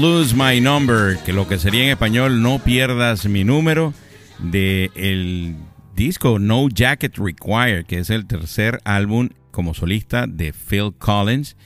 Lose My Number, que lo que sería en español No pierdas mi número, de el disco No Jacket Required, que es el tercer álbum como solista de Phil Collins.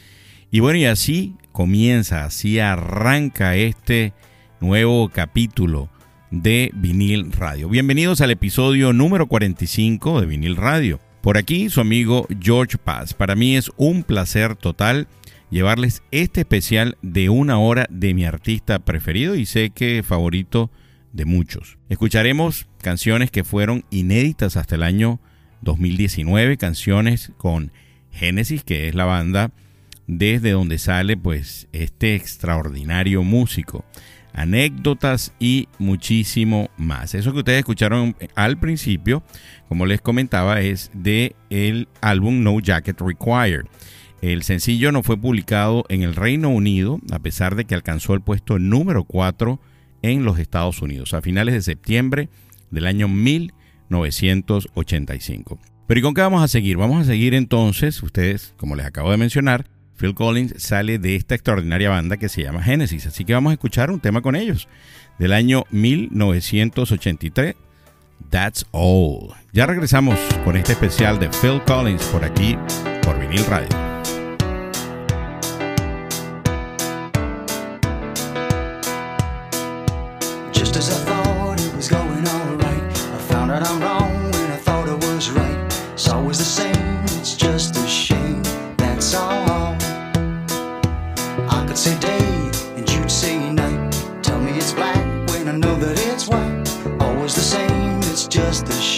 Y bueno, y así comienza, así arranca este nuevo capítulo de Vinil Radio. Bienvenidos al episodio número 45 de Vinil Radio. Por aquí su amigo George Paz. Para mí es un placer total llevarles este especial de una hora de mi artista preferido y sé que favorito de muchos. Escucharemos canciones que fueron inéditas hasta el año 2019, canciones con Genesis, que es la banda desde donde sale pues este extraordinario músico, anécdotas y muchísimo más. Eso que ustedes escucharon al principio, como les comentaba, es de el álbum No Jacket Required. El sencillo no fue publicado en el Reino Unido, a pesar de que alcanzó el puesto número 4 en los Estados Unidos a finales de septiembre del año 1985. Pero ¿y con qué vamos a seguir? Vamos a seguir entonces, ustedes, como les acabo de mencionar, Phil Collins sale de esta extraordinaria banda que se llama Genesis, así que vamos a escuchar un tema con ellos del año 1983, That's All. Ya regresamos con este especial de Phil Collins por aquí, por vinil radio. know that it's right, always the same, it's just a shame.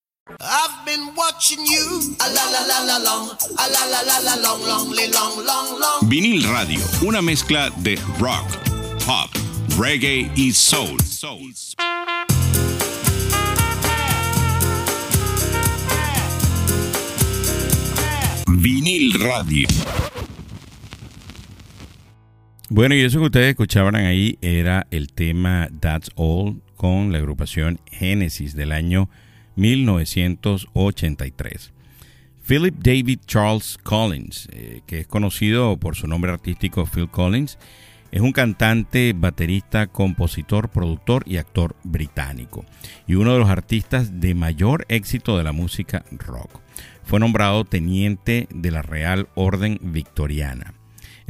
I've been watching you. A la la la la long. A la la la la long, long, long, long, long. Vinil Radio, una mezcla de rock, pop, reggae y soul. soul. Vinil Radio. Bueno, y eso que ustedes escuchaban ahí era el tema That's All con la agrupación Genesis del año 1983. Philip David Charles Collins, eh, que es conocido por su nombre artístico Phil Collins, es un cantante, baterista, compositor, productor y actor británico, y uno de los artistas de mayor éxito de la música rock. Fue nombrado teniente de la Real Orden Victoriana.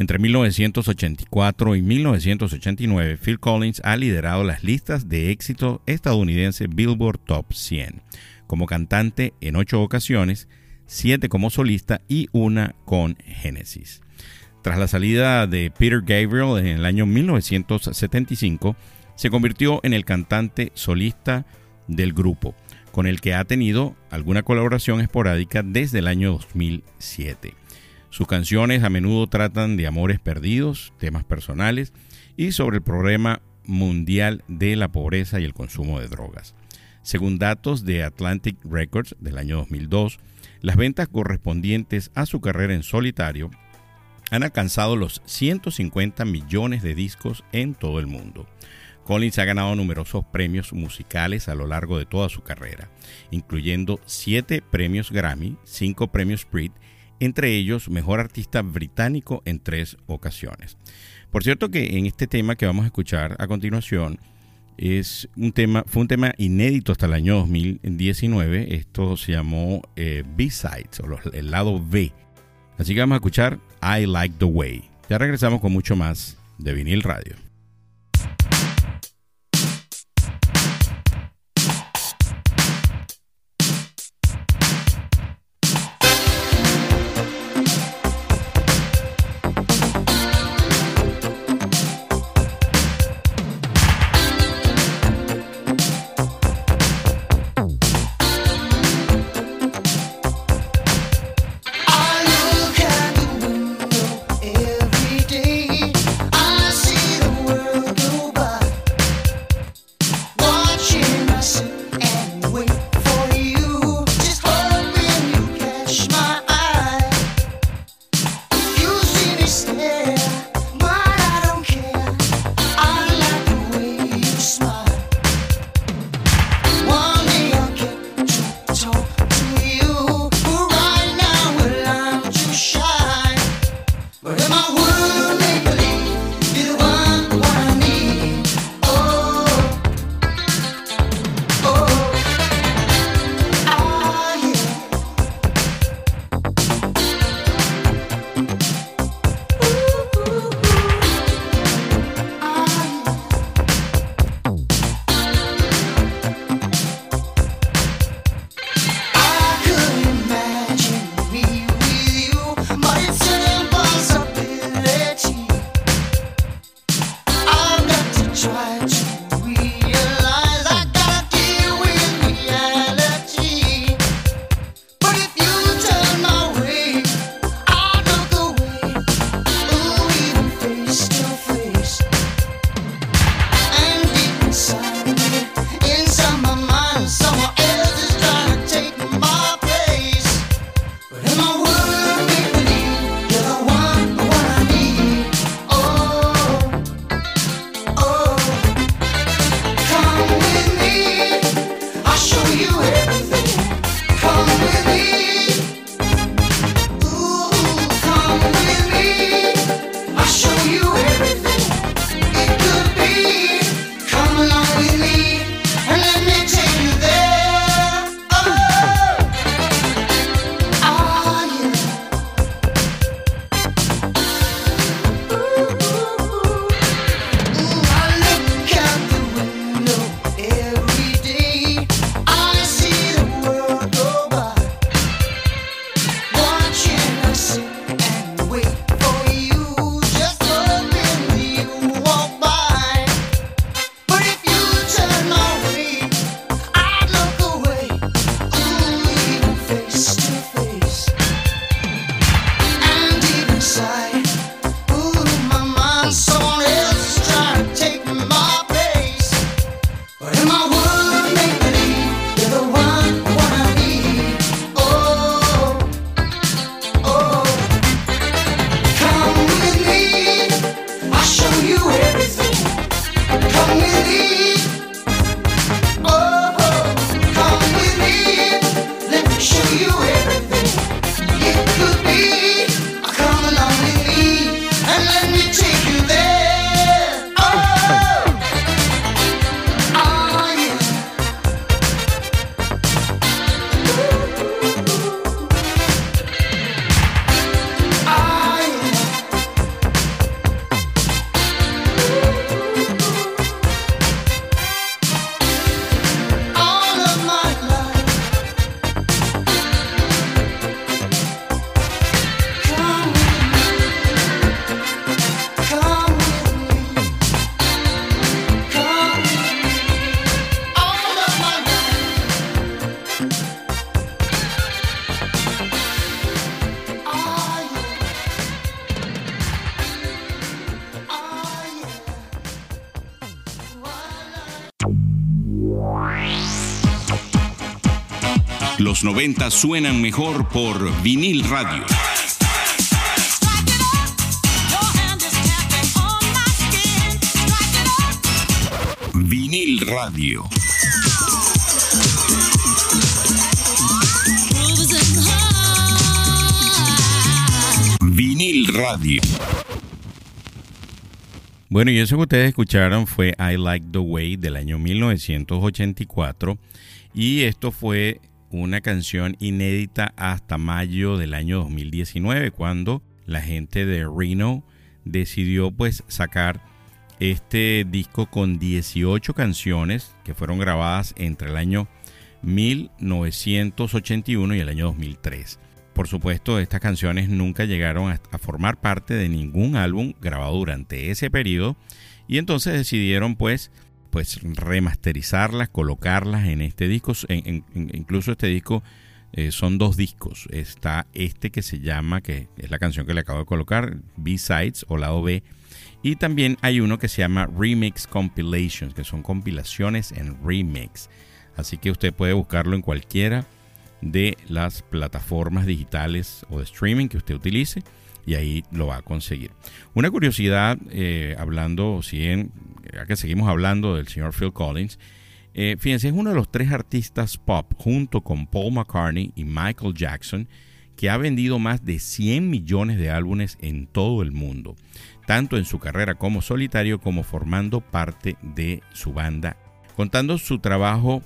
Entre 1984 y 1989, Phil Collins ha liderado las listas de éxito estadounidense Billboard Top 100 como cantante en ocho ocasiones, siete como solista y una con Genesis. Tras la salida de Peter Gabriel en el año 1975, se convirtió en el cantante solista del grupo, con el que ha tenido alguna colaboración esporádica desde el año 2007. Sus canciones a menudo tratan de amores perdidos, temas personales y sobre el problema mundial de la pobreza y el consumo de drogas. Según datos de Atlantic Records del año 2002, las ventas correspondientes a su carrera en solitario han alcanzado los 150 millones de discos en todo el mundo. Collins ha ganado numerosos premios musicales a lo largo de toda su carrera, incluyendo 7 premios Grammy, 5 premios Brit, entre ellos Mejor Artista Británico en tres ocasiones. Por cierto que en este tema que vamos a escuchar a continuación, es un tema, fue un tema inédito hasta el año 2019. Esto se llamó eh, B-Sides o el lado B. Así que vamos a escuchar I Like the Way. Ya regresamos con mucho más de vinil radio. 90 suenan mejor por vinil radio. Vinil radio. Vinil radio. Bueno, y eso que ustedes escucharon fue I Like the Way del año 1984 y esto fue una canción inédita hasta mayo del año 2019 cuando la gente de Reno decidió pues sacar este disco con 18 canciones que fueron grabadas entre el año 1981 y el año 2003. Por supuesto, estas canciones nunca llegaron a, formar parte de ningún álbum grabado durante ese periodo y entonces decidieron pues pues remasterizarlas, colocarlas en este disco. incluso este disco eh, son dos discos. Está este que se llama, que es la canción que le acabo de colocar, B-Sides o lado B. Y también hay uno que se llama Remix Compilations, que son compilaciones en remix. Así que usted puede buscarlo en cualquiera de las plataformas digitales o de streaming que usted utilice y ahí lo va a conseguir. Una curiosidad, eh, hablando, si en, ya que seguimos hablando del señor Phil Collins, eh, fíjense, es uno de los tres artistas pop junto con Paul McCartney y Michael Jackson que ha vendido más de 100 millones de álbumes en todo el mundo, tanto en su carrera como solitario como formando parte de su banda, contando su trabajo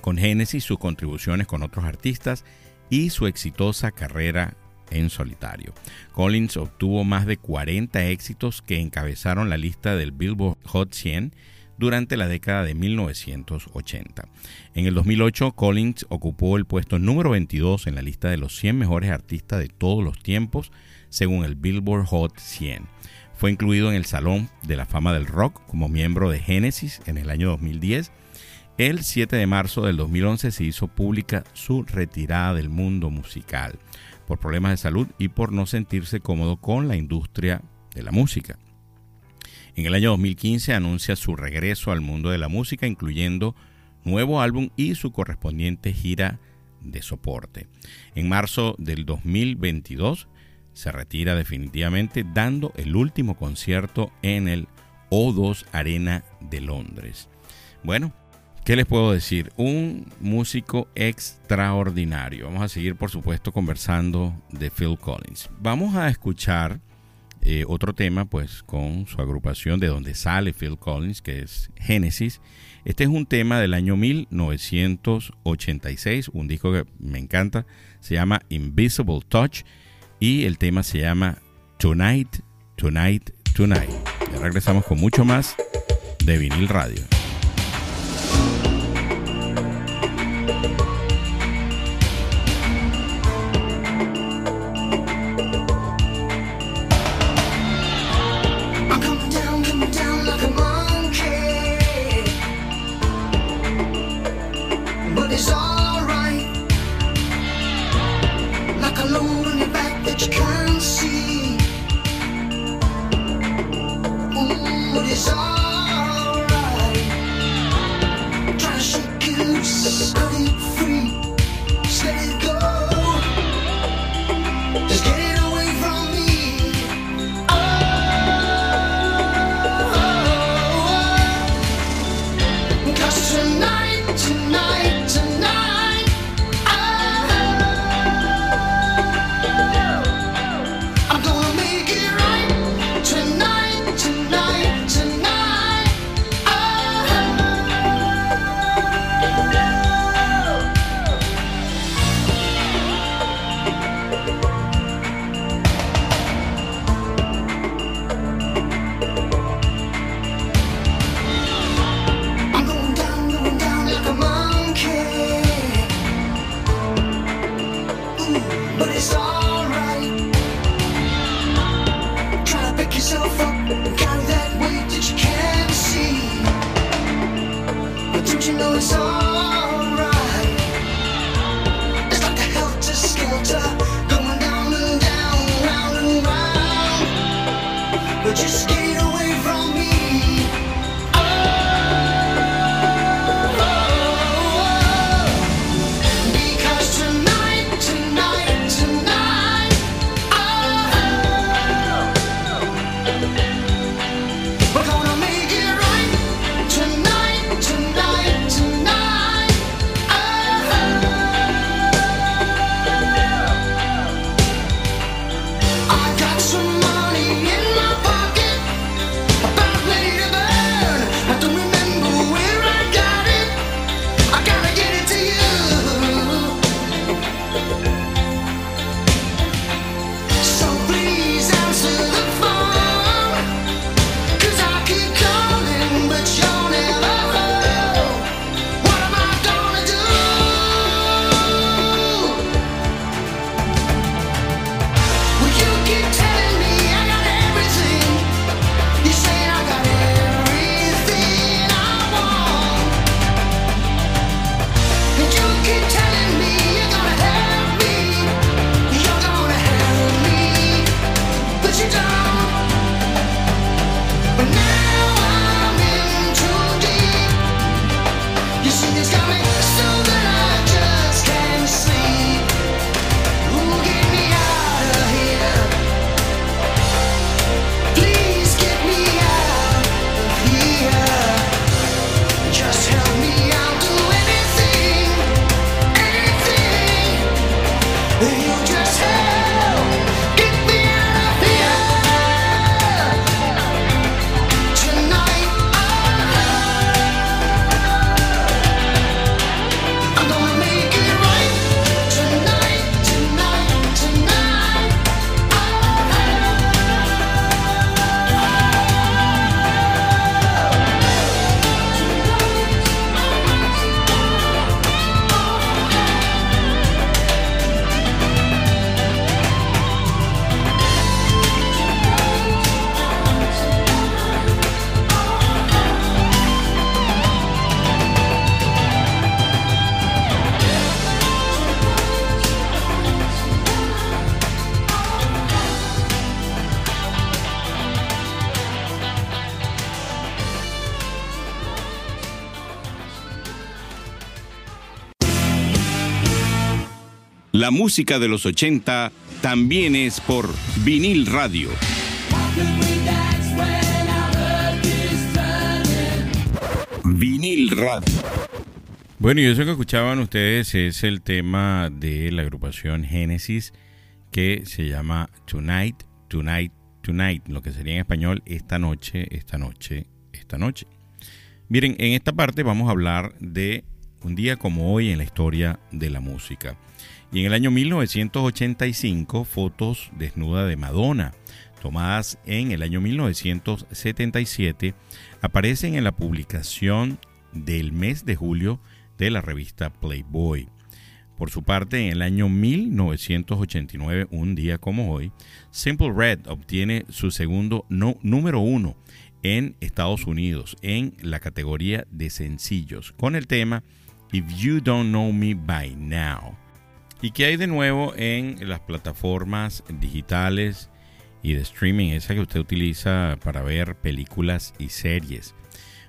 con Genesis, sus contribuciones con otros artistas y su exitosa carrera en solitario. Collins obtuvo más de 40 éxitos que encabezaron la lista del Billboard Hot 100 durante la década de 1980. En el 2008, Collins ocupó el puesto número 22 en la lista de los 100 mejores artistas de todos los tiempos, según el Billboard Hot 100. Fue incluido en el Salón de la Fama del Rock como miembro de Genesis en el año 2010. El 7 de marzo del 2011 se hizo pública su retirada del mundo musical por problemas de salud y por no sentirse cómodo con la industria de la música. En el año 2015 anuncia su regreso al mundo de la música, incluyendo nuevo álbum y su correspondiente gira de soporte. En marzo del 2022 se retira definitivamente dando el último concierto en el O2 Arena de Londres. Bueno, ¿Qué les puedo decir? Un músico extraordinario. Vamos a seguir, por supuesto, conversando de Phil Collins. Vamos a escuchar eh, otro tema, pues, con su agrupación de donde sale Phil Collins, que es Genesis. Este es un tema del año 1986, un disco que me encanta. Se llama Invisible Touch y el tema se llama Tonight, Tonight, Tonight. Ya regresamos con mucho más de vinil radio. La música de los 80 también es por vinil radio. Vinil radio. Bueno, y eso que escuchaban ustedes es el tema de la agrupación Genesis que se llama Tonight, Tonight, Tonight, lo que sería en español esta noche, esta noche, esta noche. Miren, en esta parte vamos a hablar de un día como hoy en la historia de la música. Y en el año 1985, fotos desnuda de Madonna, tomadas en el año 1977, aparecen en la publicación del mes de julio de la revista Playboy. Por su parte, en el año 1989, un día como hoy, Simple Red obtiene su segundo número uno en Estados Unidos en la categoría de sencillos con el tema If You Don't Know Me By Now. ¿Y qué hay de nuevo en las plataformas digitales y de streaming, esa que usted utiliza para ver películas y series?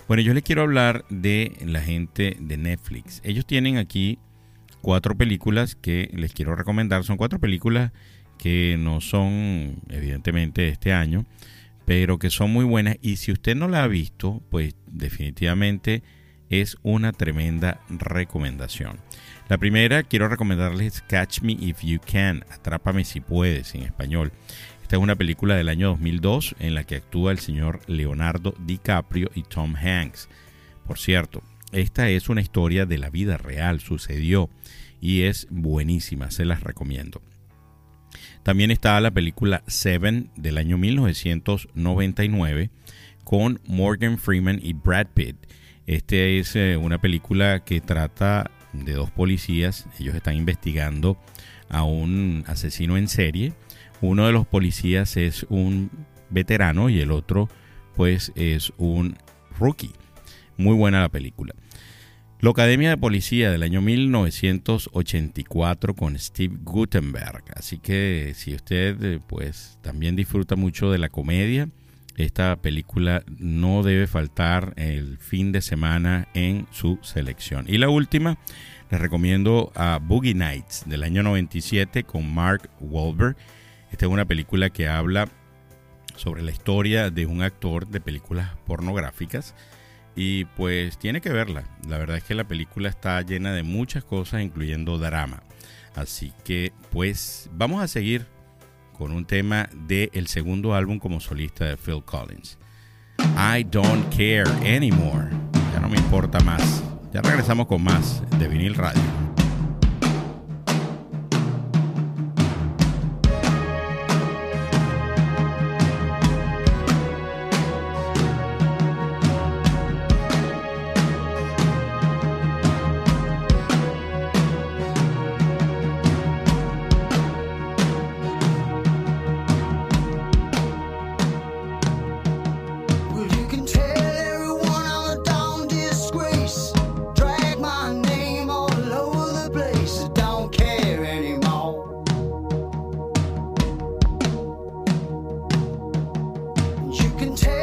Bueno, yo le quiero hablar de la gente de Netflix. Ellos tienen aquí cuatro películas que les quiero recomendar. Son cuatro películas que no son evidentemente de este año, pero que son muy buenas. Y si usted no la ha visto, pues definitivamente es una tremenda recomendación. La primera, quiero recomendarles Catch Me If You Can, Atrápame si puedes en español. Esta es una película del año 2002 en la que actúa el señor Leonardo DiCaprio y Tom Hanks. Por cierto, esta es una historia de la vida real, sucedió y es buenísima, se las recomiendo. También está la película Seven del año 1999 con Morgan Freeman y Brad Pitt. Esta es eh, una película que trata de dos policías. Ellos están investigando a un asesino en serie. Uno de los policías es un veterano y el otro pues es un rookie. Muy buena la película. La Academia de Policía del año 1984 con Steve Gutenberg. Así que si usted eh, pues también disfruta mucho de la comedia, esta película no debe faltar el fin de semana en su selección. Y la última, les recomiendo a Boogie Nights del año 97 con Mark Wahlberg. Esta es una película que habla sobre la historia de un actor de películas pornográficas y pues tiene que verla. La verdad es que la película está llena de muchas cosas incluyendo drama. Así que pues vamos a seguir con un tema del el segundo álbum como solista de Phil Collins. I Don't Care Anymore. Ya no me importa más. Ya regresamos con más de vinil radio. You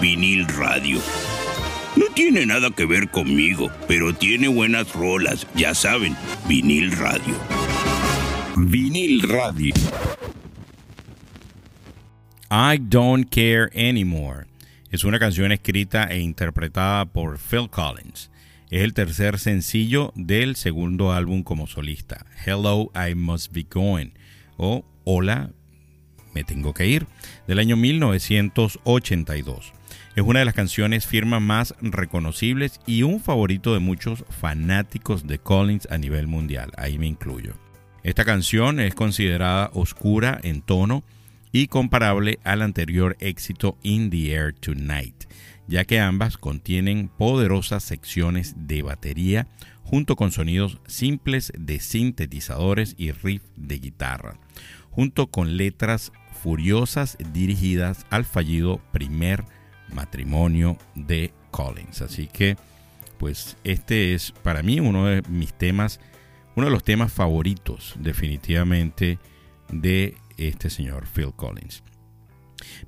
vinil radio. No tiene nada que ver conmigo, pero tiene buenas rolas, ya saben, vinil radio. Vinil radio. I Don't Care Anymore. Es una canción escrita e interpretada por Phil Collins. Es el tercer sencillo del segundo álbum como solista, Hello, I Must Be Going, o Hola, me tengo que ir, del año 1982. Es una de las canciones firmas más reconocibles y un favorito de muchos fanáticos de Collins a nivel mundial, ahí me incluyo. Esta canción es considerada oscura en tono y comparable al anterior éxito In the Air Tonight, ya que ambas contienen poderosas secciones de batería junto con sonidos simples de sintetizadores y riff de guitarra, junto con letras furiosas dirigidas al fallido primer matrimonio de Collins. Así que, pues este es para mí uno de mis temas, uno de los temas favoritos definitivamente de este señor Phil Collins.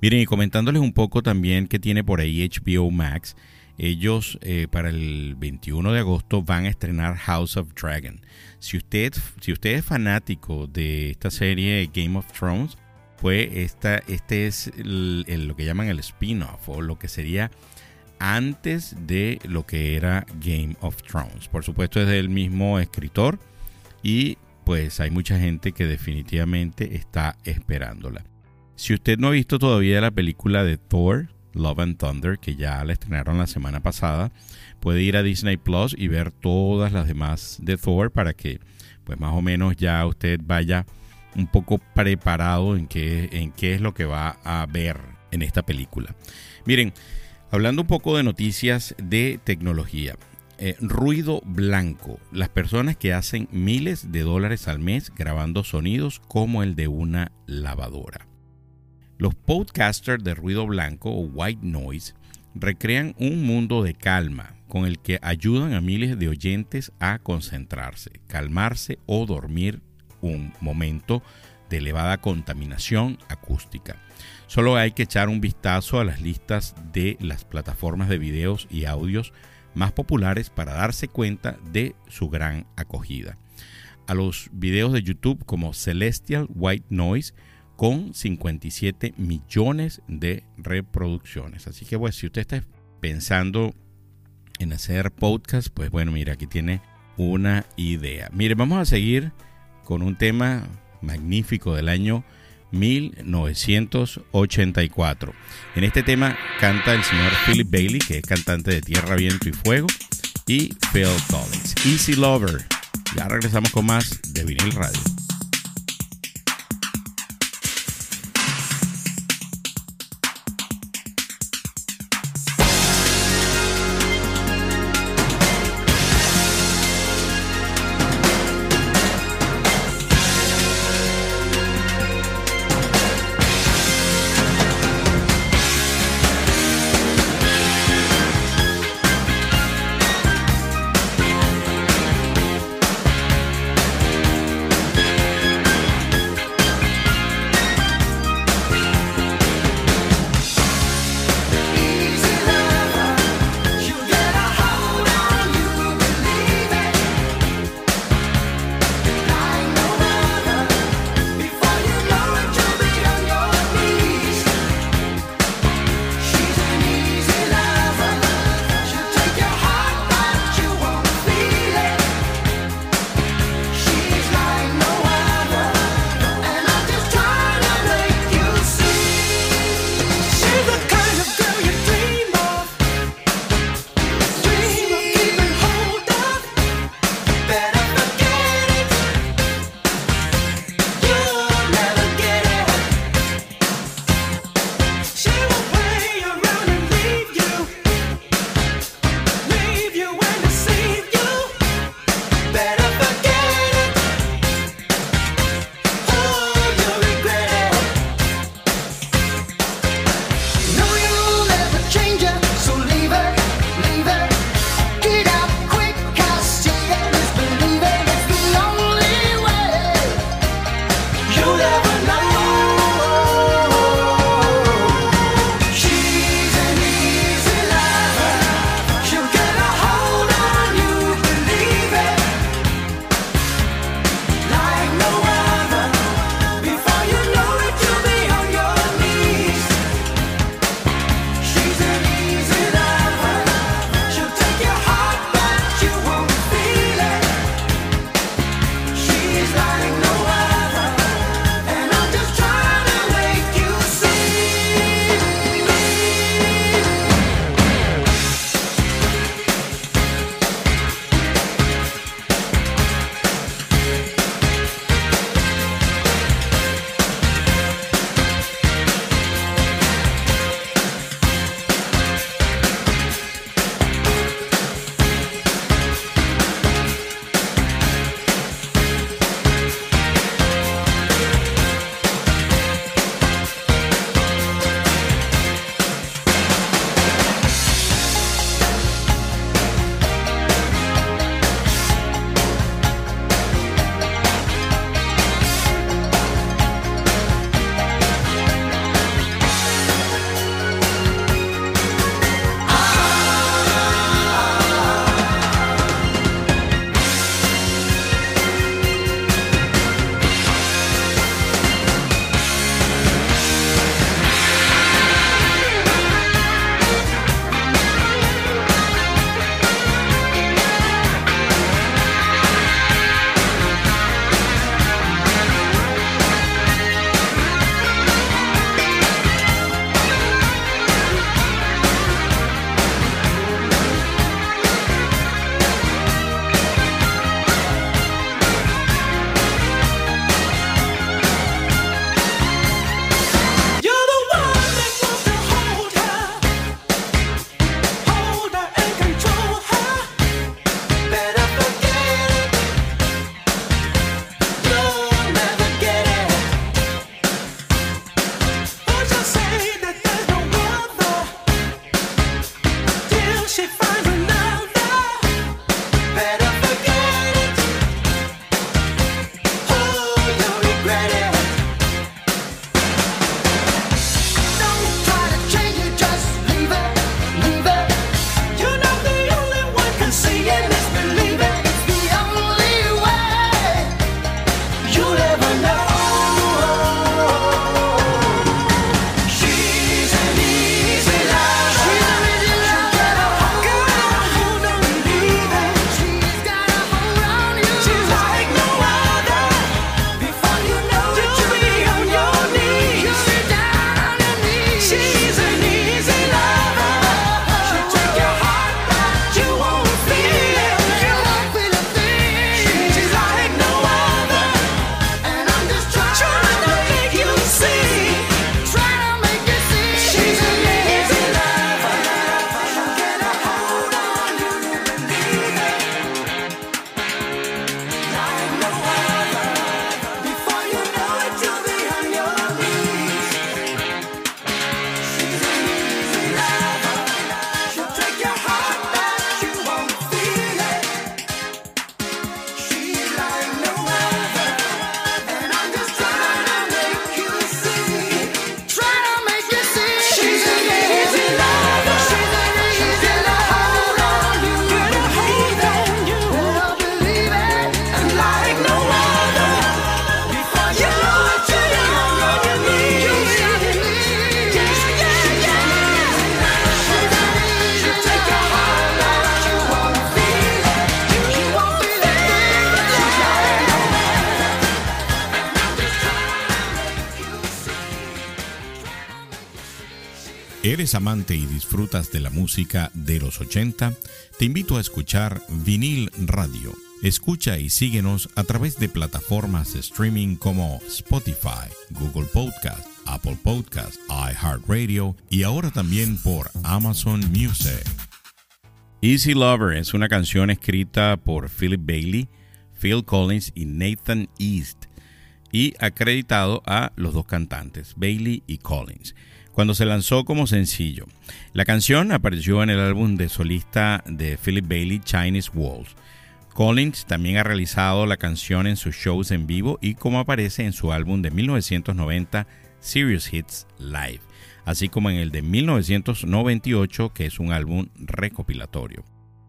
Miren, y comentándoles un poco también que tiene por ahí HBO Max, ellos eh, para el 21 de agosto van a estrenar House of Dragon. Si usted, si usted es fanático de esta serie Game of Thrones, pues esta, este es lo que llaman el spin-off o lo que sería antes de lo que era Game of Thrones. Por supuesto es del mismo escritor y pues hay mucha gente que definitivamente está esperándola. Si usted no ha visto todavía la película de Thor, Love and Thunder, que ya la estrenaron la semana pasada, puede ir a Disney Plus y ver todas las demás de Thor para que pues más o menos ya usted vaya un poco preparado en qué, en qué es lo que va a ver en esta película. Miren, hablando un poco de noticias de tecnología. Eh, ruido blanco. Las personas que hacen miles de dólares al mes grabando sonidos como el de una lavadora. Los podcasters de ruido blanco o white noise recrean un mundo de calma con el que ayudan a miles de oyentes a concentrarse, calmarse o dormir un momento de elevada contaminación acústica. Solo hay que echar un vistazo a las listas de las plataformas de videos y audios más populares para darse cuenta de su gran acogida. A los videos de YouTube como Celestial White Noise con 57 millones de reproducciones. Así que bueno, si usted está pensando en hacer podcast, pues bueno, mira, aquí tiene una idea. Mire, vamos a seguir con un tema magnífico del año 1984. En este tema canta el señor Philip Bailey, que es cantante de Tierra, Viento y Fuego, y Phil Collins. Easy Lover. Ya regresamos con más de Vinil Radio. Eres amante y disfrutas de la música de los 80, te invito a escuchar Vinil Radio. Escucha y síguenos a través de plataformas de streaming como Spotify, Google Podcast, Apple Podcast, iHeartRadio y ahora también por Amazon Music. Easy Lover es una canción escrita por Philip Bailey, Phil Collins y Nathan East y acreditado a los dos cantantes, Bailey y Collins cuando se lanzó como sencillo. La canción apareció en el álbum de solista de Philip Bailey, Chinese Walls. Collins también ha realizado la canción en sus shows en vivo y como aparece en su álbum de 1990, Serious Hits Live, así como en el de 1998, que es un álbum recopilatorio.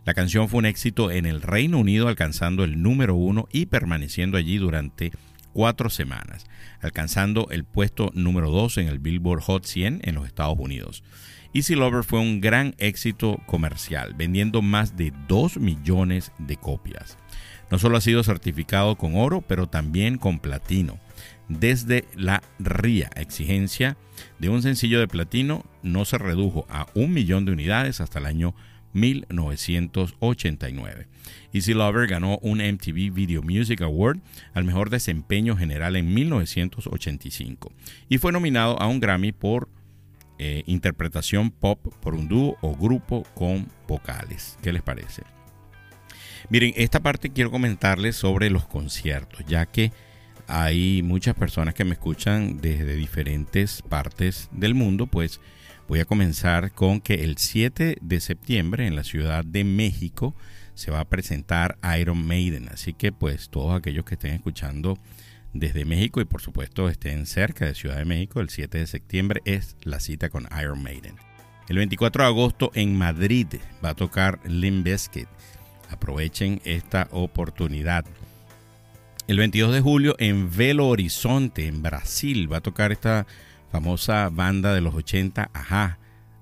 La canción fue un éxito en el Reino Unido, alcanzando el número uno y permaneciendo allí durante cuatro semanas, alcanzando el puesto número 2 en el Billboard Hot 100 en los Estados Unidos. Easy Lover fue un gran éxito comercial, vendiendo más de 2 millones de copias. No solo ha sido certificado con oro, pero también con platino. Desde la RIA, exigencia de un sencillo de platino, no se redujo a un millón de unidades hasta el año 1989. Easy Lover ganó un MTV Video Music Award al mejor desempeño general en 1985 y fue nominado a un Grammy por eh, interpretación pop por un dúo o grupo con vocales. ¿Qué les parece? Miren, esta parte quiero comentarles sobre los conciertos, ya que hay muchas personas que me escuchan desde diferentes partes del mundo, pues voy a comenzar con que el 7 de septiembre en la Ciudad de México se va a presentar Iron Maiden, así que pues todos aquellos que estén escuchando desde México y por supuesto estén cerca de Ciudad de México, el 7 de septiembre es la cita con Iron Maiden. El 24 de agosto en Madrid va a tocar Limp Bizkit. Aprovechen esta oportunidad. El 22 de julio en Belo Horizonte, en Brasil, va a tocar esta famosa banda de los 80, ajá.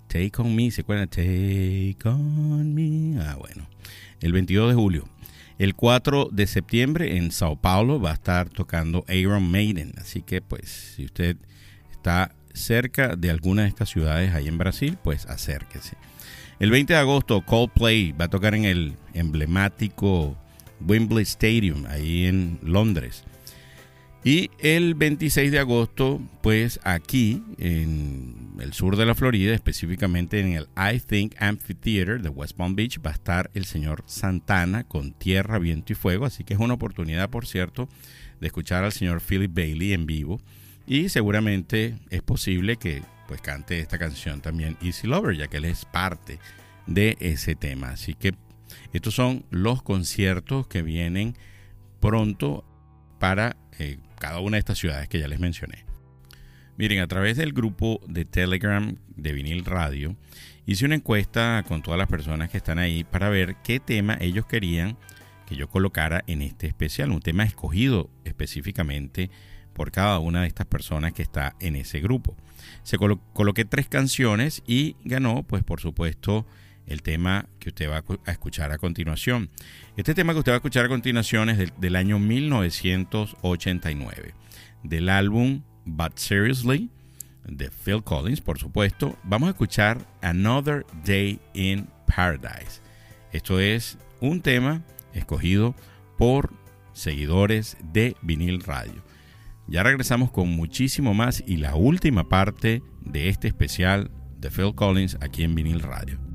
Take on Me, ¿se acuerdan? Take on Me. Ah, bueno. El 22 de julio. El 4 de septiembre en Sao Paulo va a estar tocando Iron Maiden. Así que, pues, si usted está cerca de alguna de estas ciudades ahí en Brasil, pues acérquese. El 20 de agosto, Coldplay va a tocar en el emblemático Wembley Stadium, ahí en Londres. Y el 26 de agosto, pues aquí en el sur de la Florida, específicamente en el I Think Amphitheater de West Palm Beach, va a estar el señor Santana con Tierra, Viento y Fuego. Así que es una oportunidad, por cierto, de escuchar al señor Philip Bailey en vivo. Y seguramente es posible que pues cante esta canción también Easy Lover, ya que él es parte de ese tema. Así que estos son los conciertos que vienen pronto para eh, cada una de estas ciudades que ya les mencioné. Miren, a través del grupo de Telegram de Vinil Radio, hice una encuesta con todas las personas que están ahí para ver qué tema ellos querían que yo colocara en este especial, un tema escogido específicamente por cada una de estas personas que está en ese grupo. Se coloqué tres canciones y ganó, pues por supuesto, el tema que usted va a escuchar a continuación. Este tema que usted va a escuchar a continuación es del, año 1989, del álbum But Seriously de Phil Collins, por supuesto. Vamos a escuchar Another Day in Paradise. Esto es un tema escogido por seguidores de vinil radio. Ya regresamos con muchísimo más y la última parte de este especial de Phil Collins aquí en vinil radio.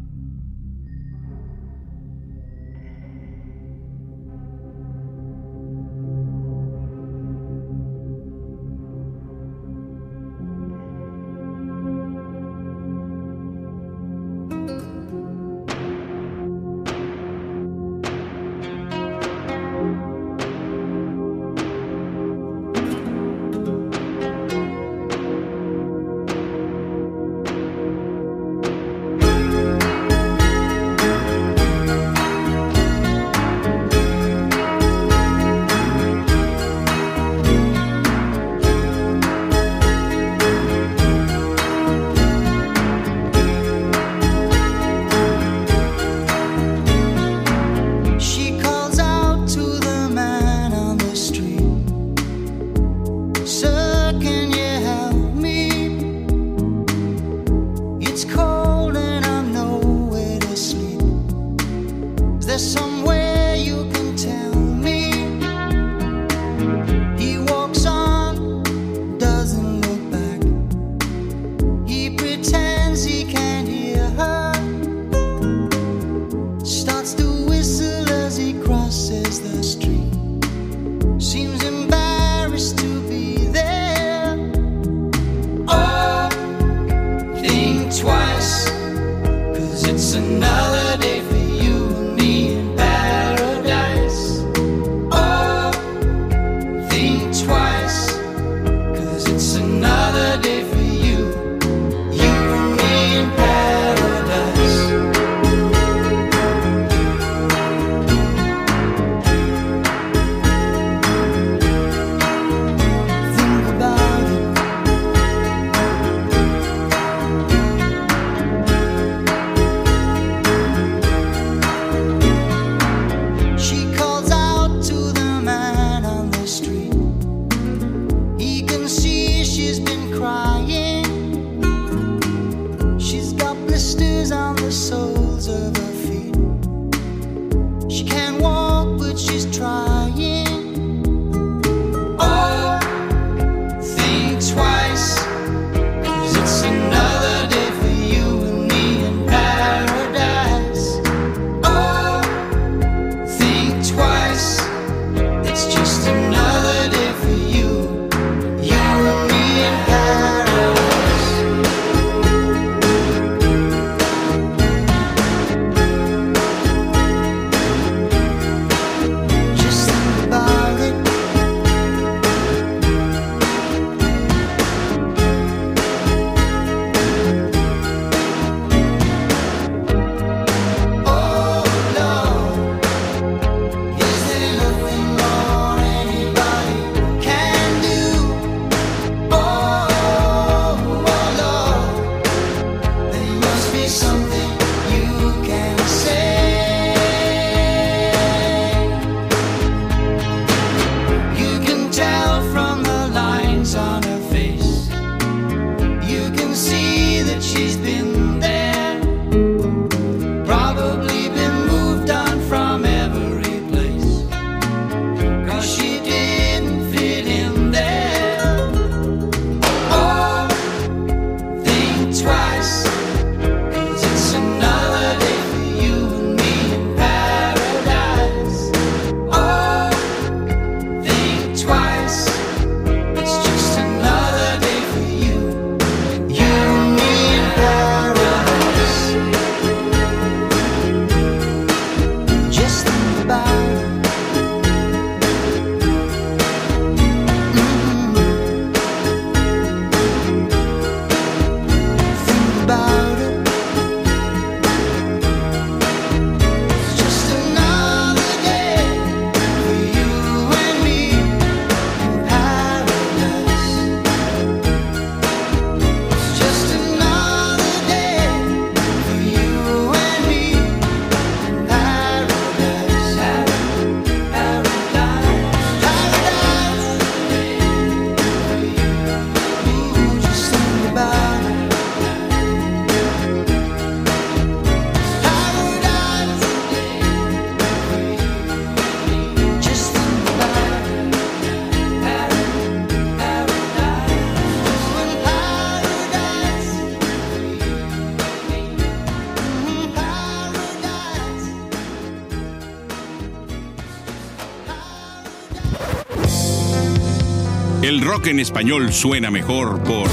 Rock en español suena mejor por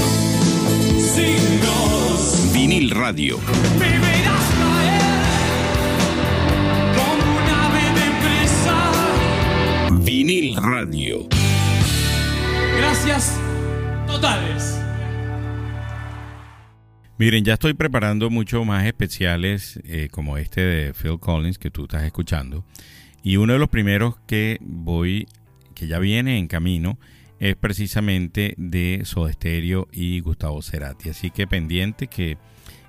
Vinil Radio. Vinil Radio. Gracias totales. Miren, ya estoy preparando mucho más especiales eh, como este de Phil Collins que tú estás escuchando. Y uno de los primeros que voy, que ya viene en camino, es precisamente de Soda Stereo y Gustavo Cerati. Así que pendiente que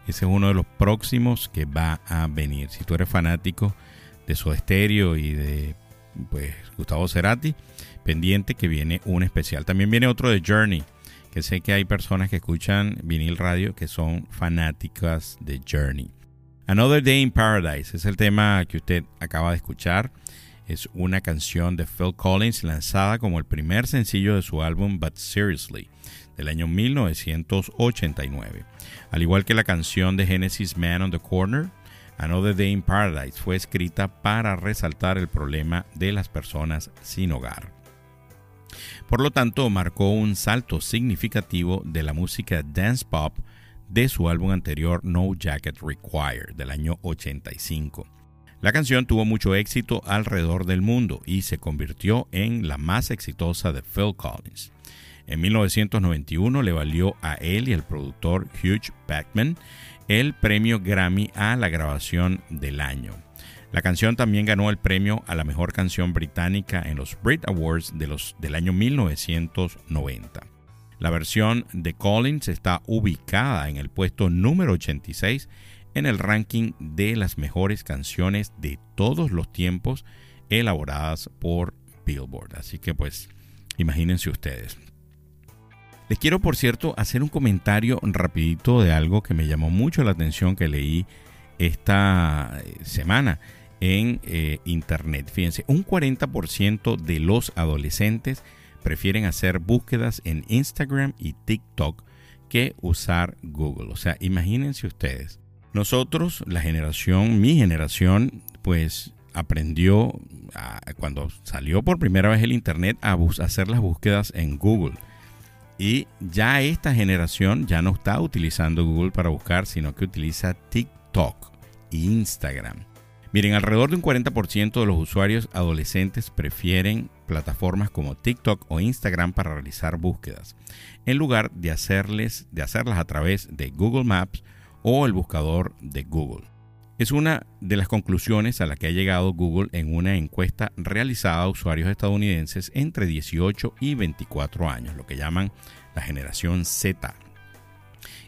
ese es uno de los próximos que va a venir. Si tú eres fanático de Soda Stereo y de pues, Gustavo Cerati, pendiente que viene un especial. También viene otro de Journey que sé que hay personas que escuchan vinil radio que son fanáticas de Journey. Another Day in Paradise es el tema que usted acaba de escuchar. Es una canción de Phil Collins lanzada como el primer sencillo de su álbum But Seriously del año 1989. Al igual que la canción de Genesis Man on the Corner, Another Day in Paradise fue escrita para resaltar el problema de las personas sin hogar. Por lo tanto, marcó un salto significativo de la música dance pop de su álbum anterior No Jacket Required del año 85. La canción tuvo mucho éxito alrededor del mundo y se convirtió en la más exitosa de Phil Collins. En 1991 le valió a él y al productor Hugh Backman el premio Grammy a la grabación del año. La canción también ganó el premio a la mejor canción británica en los Brit Awards de los, del año 1990. La versión de Collins está ubicada en el puesto número 86 en el ranking de las mejores canciones de todos los tiempos elaboradas por Billboard. Así que pues imagínense ustedes. Les quiero por cierto hacer un comentario rapidito de algo que me llamó mucho la atención que leí esta semana en eh, Internet. Fíjense, un 40% de los adolescentes prefieren hacer búsquedas en Instagram y TikTok que usar Google. O sea, imagínense ustedes. Nosotros, la generación, mi generación, pues aprendió cuando salió por primera vez el Internet a hacer las búsquedas en Google. Y ya esta generación ya no está utilizando Google para buscar, sino que utiliza TikTok e Instagram. Miren, alrededor de un 40% de los usuarios adolescentes prefieren plataformas como TikTok o Instagram para realizar búsquedas, en lugar de, hacerles, de hacerlas a través de Google Maps o el buscador de Google. Es una de las conclusiones a la que ha llegado Google en una encuesta realizada a usuarios estadounidenses entre 18 y 24 años, lo que llaman la generación Z.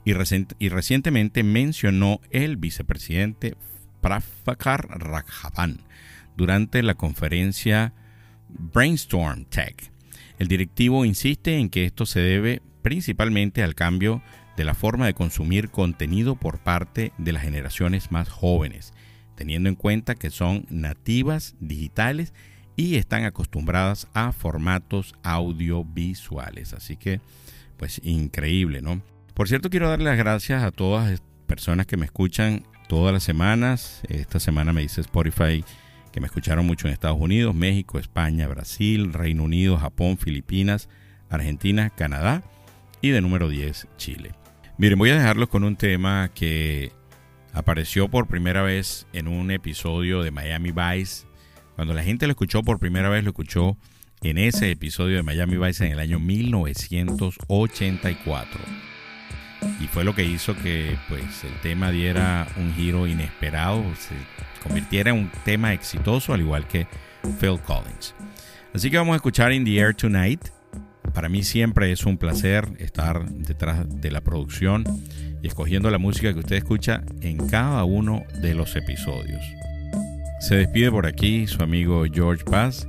Y, recientemente mencionó el vicepresidente Prafakar Raghavan durante la conferencia Brainstorm Tech. El directivo insiste en que esto se debe principalmente al cambio de la forma de consumir contenido por parte de las generaciones más jóvenes, teniendo en cuenta que son nativas digitales y están acostumbradas a formatos audiovisuales. Así que, pues increíble, ¿no? Por cierto, quiero darle las gracias a todas las personas que me escuchan todas las semanas. Esta semana me dice Spotify que me escucharon mucho en Estados Unidos, México, España, Brasil, Reino Unido, Japón, Filipinas, Argentina, Canadá y de número 10, Chile. Miren, voy a dejarlos con un tema que apareció por primera vez en un episodio de Miami Vice. Cuando la gente lo escuchó por primera vez, lo escuchó en ese episodio de Miami Vice en el año 1984 y fue lo que hizo que pues el tema diera un giro inesperado, se convirtiera en un tema exitoso al igual que Phil Collins. Así que vamos a escuchar In the Air Tonight. Para mí siempre es un placer estar detrás de la producción y escogiendo la música que usted escucha en cada uno de los episodios. Se despide por aquí su amigo George Paz.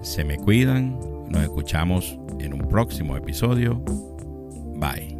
Se me cuidan. Nos escuchamos en un próximo episodio. Bye.